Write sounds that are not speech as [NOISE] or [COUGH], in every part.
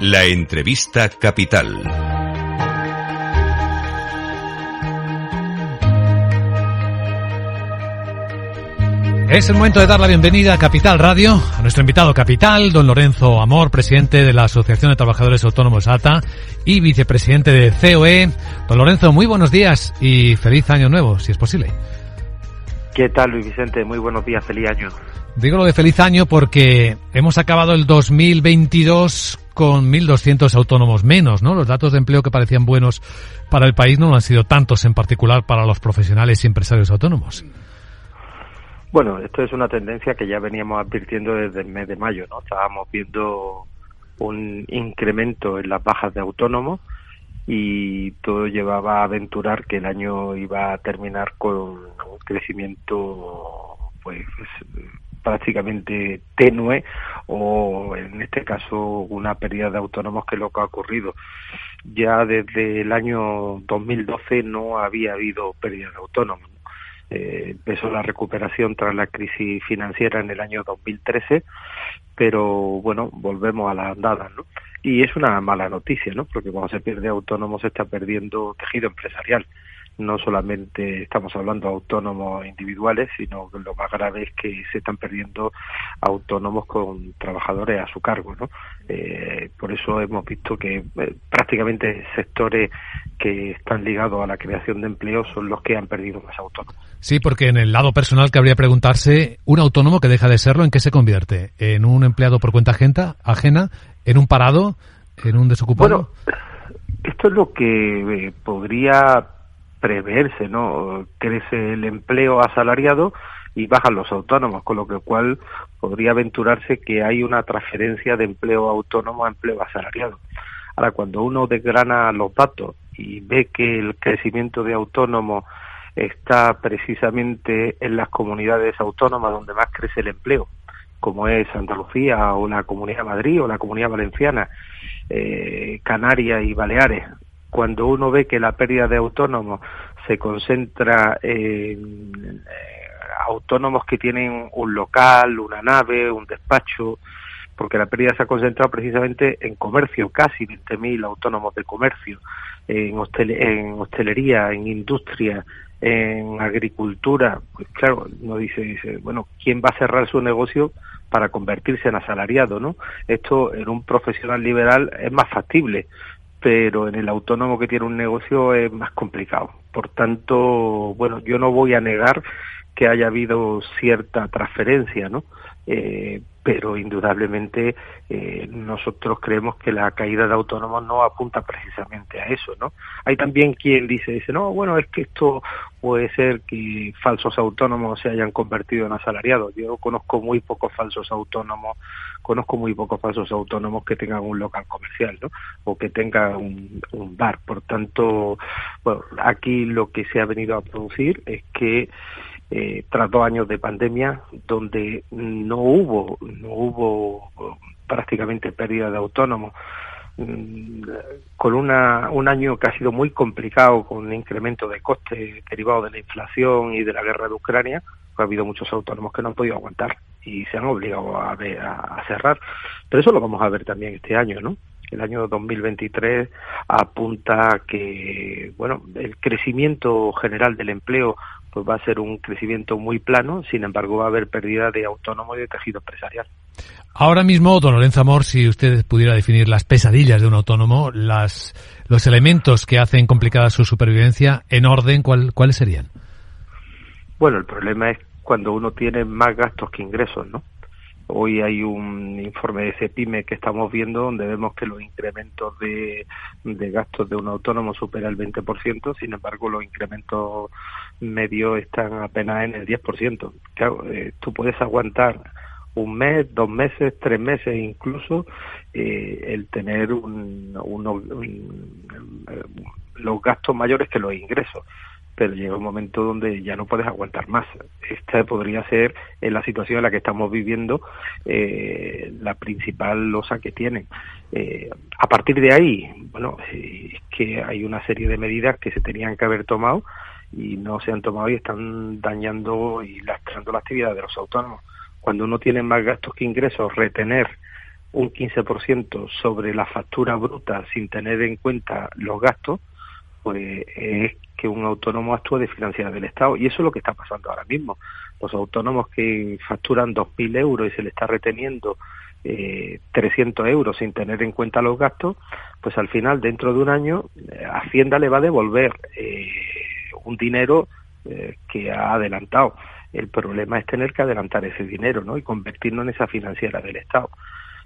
La entrevista capital. Es el momento de dar la bienvenida a Capital Radio, a nuestro invitado capital, don Lorenzo Amor, presidente de la Asociación de Trabajadores Autónomos ATA y vicepresidente de COE. Don Lorenzo, muy buenos días y feliz año nuevo, si es posible. ¿Qué tal, Luis Vicente? Muy buenos días, feliz año. Digo lo de feliz año porque hemos acabado el 2022 con 1.200 autónomos menos, ¿no? Los datos de empleo que parecían buenos para el país no han sido tantos, en particular para los profesionales y empresarios autónomos. Bueno, esto es una tendencia que ya veníamos advirtiendo desde el mes de mayo, ¿no? Estábamos viendo un incremento en las bajas de autónomos y todo llevaba a aventurar que el año iba a terminar con un crecimiento pues prácticamente tenue o en este caso una pérdida de autónomos que es lo que ha ocurrido. Ya desde el año 2012 no había habido pérdida de autónomos eh, empezó la recuperación tras la crisis financiera en el año 2013, pero bueno, volvemos a las andadas, ¿no? Y es una mala noticia, ¿no? Porque cuando se pierde autónomo se está perdiendo tejido empresarial no solamente estamos hablando de autónomos individuales, sino que lo más grave es que se están perdiendo autónomos con trabajadores a su cargo. ¿no? Eh, por eso hemos visto que eh, prácticamente sectores que están ligados a la creación de empleo son los que han perdido más autónomos. Sí, porque en el lado personal cabría preguntarse, ¿un autónomo que deja de serlo en qué se convierte? ¿En un empleado por cuenta ajena? ajena ¿En un parado? ¿En un desocupado? Bueno, esto es lo que eh, podría preverse, ¿no? Crece el empleo asalariado y bajan los autónomos, con lo que cual podría aventurarse que hay una transferencia de empleo autónomo a empleo asalariado. Ahora, cuando uno desgrana los datos y ve que el crecimiento de autónomos está precisamente en las comunidades autónomas donde más crece el empleo, como es Andalucía o la Comunidad de Madrid o la Comunidad Valenciana, eh, Canarias y Baleares, cuando uno ve que la pérdida de autónomos se concentra en eh, autónomos que tienen un local, una nave, un despacho, porque la pérdida se ha concentrado precisamente en comercio, casi 20.000 autónomos de comercio, en, en hostelería, en industria, en agricultura. Pues claro, uno dice, dice, bueno, ¿quién va a cerrar su negocio para convertirse en asalariado, no? Esto en un profesional liberal es más factible, pero en el autónomo que tiene un negocio es más complicado. Por tanto, bueno, yo no voy a negar que haya habido cierta transferencia, ¿no? Eh, pero indudablemente eh, nosotros creemos que la caída de autónomos no apunta precisamente a eso, ¿no? Hay también quien dice, dice, no, bueno, es que esto puede ser que falsos autónomos se hayan convertido en asalariados. Yo conozco muy pocos falsos autónomos, conozco muy pocos falsos autónomos que tengan un local comercial, ¿no? O que tengan un, un bar. Por tanto, bueno, aquí lo que se ha venido a producir es que eh, tras dos años de pandemia donde no hubo no hubo prácticamente pérdida de autónomos mm, con una, un año que ha sido muy complicado con un incremento de costes derivados de la inflación y de la guerra de Ucrania, pues ha habido muchos autónomos que no han podido aguantar y se han obligado a, a, cerrar. Pero eso lo vamos a ver también este año, ¿no? El año 2023 apunta que, bueno, el crecimiento general del empleo pues va a ser un crecimiento muy plano, sin embargo va a haber pérdida de autónomo y de tejido empresarial. Ahora mismo, don Lorenzo Amor, si usted pudiera definir las pesadillas de un autónomo, las, los elementos que hacen complicada su supervivencia, en orden, ¿cuál, ¿cuáles serían? Bueno, el problema es cuando uno tiene más gastos que ingresos, ¿no? Hoy hay un informe de CEPIME que estamos viendo donde vemos que los incrementos de, gastos de un autónomo supera el 20%, sin embargo los incrementos medios están apenas en el 10%. Claro, eh, tú puedes aguantar un mes, dos meses, tres meses incluso, eh, el tener un, los gastos mayores que los ingresos pero llega un momento donde ya no puedes aguantar más. Esta podría ser, en la situación en la que estamos viviendo, eh, la principal losa que tienen. Eh, a partir de ahí, bueno, eh, es que hay una serie de medidas que se tenían que haber tomado y no se han tomado y están dañando y lastrando la actividad de los autónomos. Cuando uno tiene más gastos que ingresos, retener un 15% sobre la factura bruta sin tener en cuenta los gastos, pues es que un autónomo actúa de financiar del Estado. Y eso es lo que está pasando ahora mismo. Los autónomos que facturan 2.000 euros y se le está reteniendo eh, 300 euros sin tener en cuenta los gastos, pues al final, dentro de un año, eh, Hacienda le va a devolver eh, un dinero eh, que ha adelantado. El problema es tener que adelantar ese dinero ¿no? y convertirlo en esa financiera del Estado.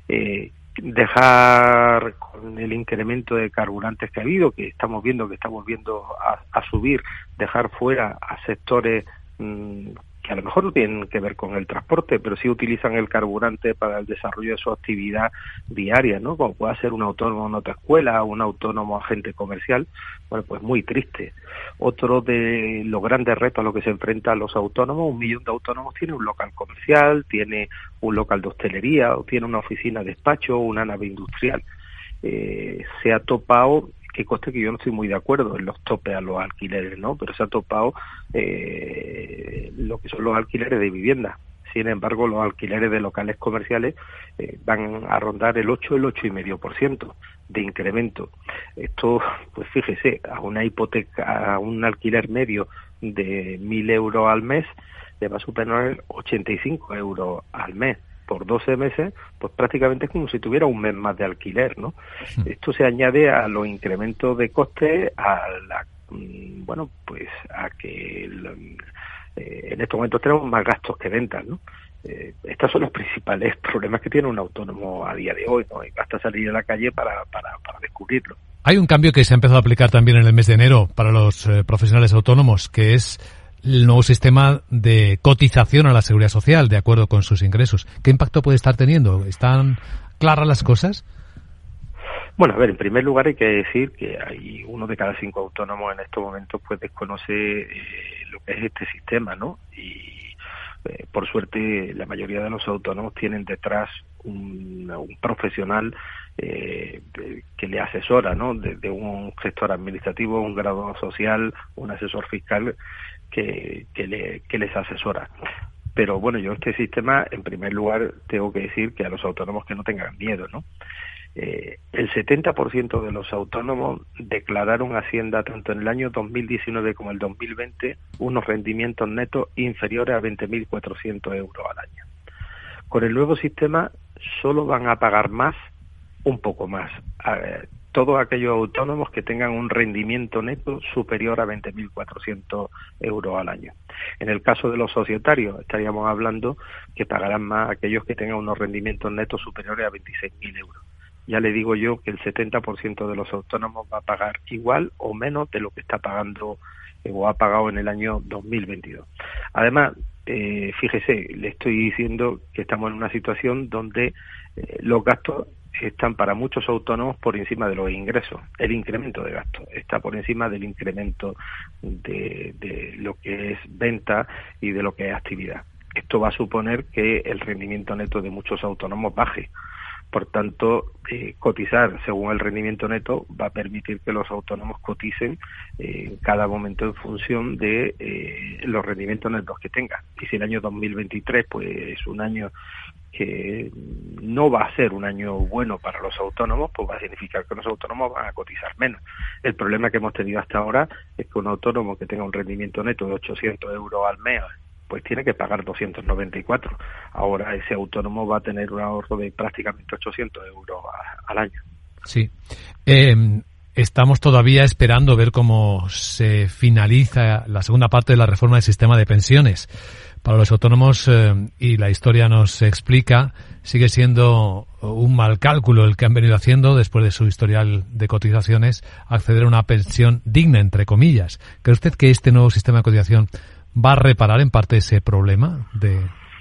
Eh, dejar con el incremento de carburantes que ha habido, que estamos viendo que está volviendo a, subir, dejar fuera a sectores mm, que a lo mejor no tienen que ver con el transporte, pero sí utilizan el carburante para el desarrollo de su actividad diaria, ¿no? Como puede ser un autónomo en otra escuela, un autónomo agente comercial, bueno, pues muy triste. Otro de los grandes retos a los que se enfrentan los autónomos, un millón de autónomos tiene un local comercial, tiene un local de hostelería, o tiene una oficina de despacho, una nave industrial. Eh, se ha topado que coste que yo no estoy muy de acuerdo en los topes a los alquileres, ¿no? Pero se ha topado eh, lo que son los alquileres de vivienda. Sin embargo, los alquileres de locales comerciales eh, van a rondar el 8, el 8,5% de incremento. Esto, pues fíjese, a una hipoteca, a un alquiler medio de 1.000 euros al mes, le va a superar 85 euros al mes por 12 meses, pues prácticamente es como si tuviera un mes más de alquiler, ¿no? Esto se añade a los incrementos de coste, a la, mm, bueno, pues a que eh, en estos momentos tenemos más gastos que ventas, ¿no? Eh, estos son los principales [LAUGHS] problemas que tiene un autónomo a día de hoy, ¿no? Basta salir a la calle para, para, para descubrirlo. Hay un cambio que se ha empezado a aplicar también en el mes de enero para los eh, profesionales autónomos, que es el nuevo sistema de cotización a la seguridad social de acuerdo con sus ingresos. ¿Qué impacto puede estar teniendo? ¿Están claras las cosas? Bueno, a ver, en primer lugar hay que decir que hay uno de cada cinco autónomos en estos momentos pues desconoce eh, lo que es este sistema, ¿no? Y eh, por suerte la mayoría de los autónomos tienen detrás un, profesional eh, que le asesora, ¿no? Desde un gestor administrativo, un graduado social, un asesor fiscal que, que, les asesora. Pero bueno, yo este sistema, en primer lugar, tengo que decir que a los autónomos que no tengan miedo, ¿no? Eh, el 70% de los autónomos declararon Hacienda tanto en el año 2019 como el 2020 unos rendimientos netos inferiores a 20.400 euros al año. Con el nuevo sistema solo van a pagar más, un poco más todos aquellos autónomos que tengan un rendimiento neto superior a 20.400 euros al año. En el caso de los societarios, estaríamos hablando que pagarán más aquellos que tengan unos rendimientos netos superiores a 26.000 euros. Ya le digo yo que el 70% de los autónomos va a pagar igual o menos de lo que está pagando eh, o ha pagado en el año 2022. Además, eh, fíjese, le estoy diciendo que estamos en una situación donde eh, los gastos están para muchos autónomos por encima de los ingresos. El incremento de gastos está por encima del incremento de, de lo que es venta y de lo que es actividad. Esto va a suponer que el rendimiento neto de muchos autónomos baje. Por tanto, eh, cotizar según el rendimiento neto va a permitir que los autónomos coticen eh, en cada momento en función de eh, los rendimientos netos que tengan. Y si el año 2023 pues es un año que no va a ser un año bueno para los autónomos, pues va a significar que los autónomos van a cotizar menos. El problema que hemos tenido hasta ahora es que un autónomo que tenga un rendimiento neto de 800 euros al mes, pues tiene que pagar 294. Ahora ese autónomo va a tener un ahorro de prácticamente 800 euros al año. Sí. Eh, estamos todavía esperando ver cómo se finaliza la segunda parte de la reforma del sistema de pensiones para los autónomos, eh, y la historia nos explica, sigue siendo un mal cálculo el que han venido haciendo después de su historial de cotizaciones, acceder a una pensión digna, entre comillas. ¿Cree usted que este nuevo sistema de cotización va a reparar en parte ese problema de,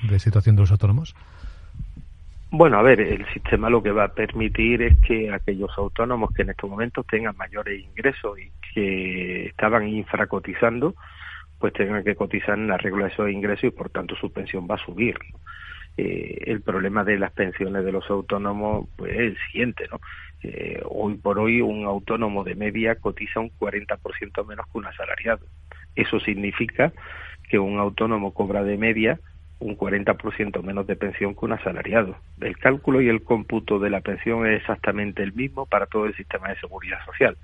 de situación de los autónomos? Bueno, a ver, el sistema lo que va a permitir es que aquellos autónomos que en estos momentos tengan mayores ingresos y que estaban infracotizando, pues tengan que cotizar en la regla de esos ingresos y por tanto su pensión va a subir. Eh, el problema de las pensiones de los autónomos pues es el siguiente, ¿no? Eh, hoy por hoy un autónomo de media cotiza un 40% menos que un asalariado. Eso significa que un autónomo cobra de media un 40% menos de pensión que un asalariado. El cálculo y el cómputo de la pensión es exactamente el mismo para todo el sistema de seguridad social.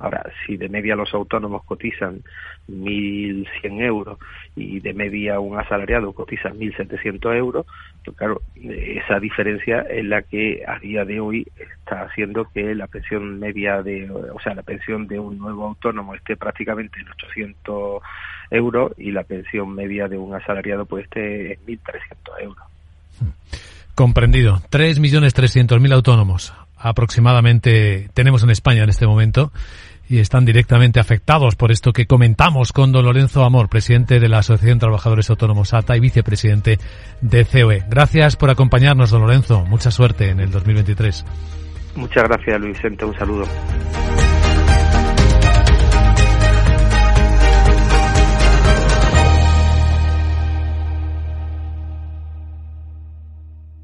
Ahora, si de media los autónomos cotizan 1.100 euros y de media un asalariado cotiza 1.700 euros, pues claro, esa diferencia es la que a día de hoy está haciendo que la pensión media de, o sea, la pensión de un nuevo autónomo esté prácticamente en 800 euros y la pensión media de un asalariado pues esté en 1.300 euros. Comprendido. 3.300.000 autónomos aproximadamente tenemos en España en este momento y están directamente afectados por esto que comentamos con don Lorenzo Amor, presidente de la Asociación de Trabajadores Autónomos ATA y vicepresidente de COE. Gracias por acompañarnos, don Lorenzo. Mucha suerte en el 2023. Muchas gracias, Luis Vicente. Un saludo.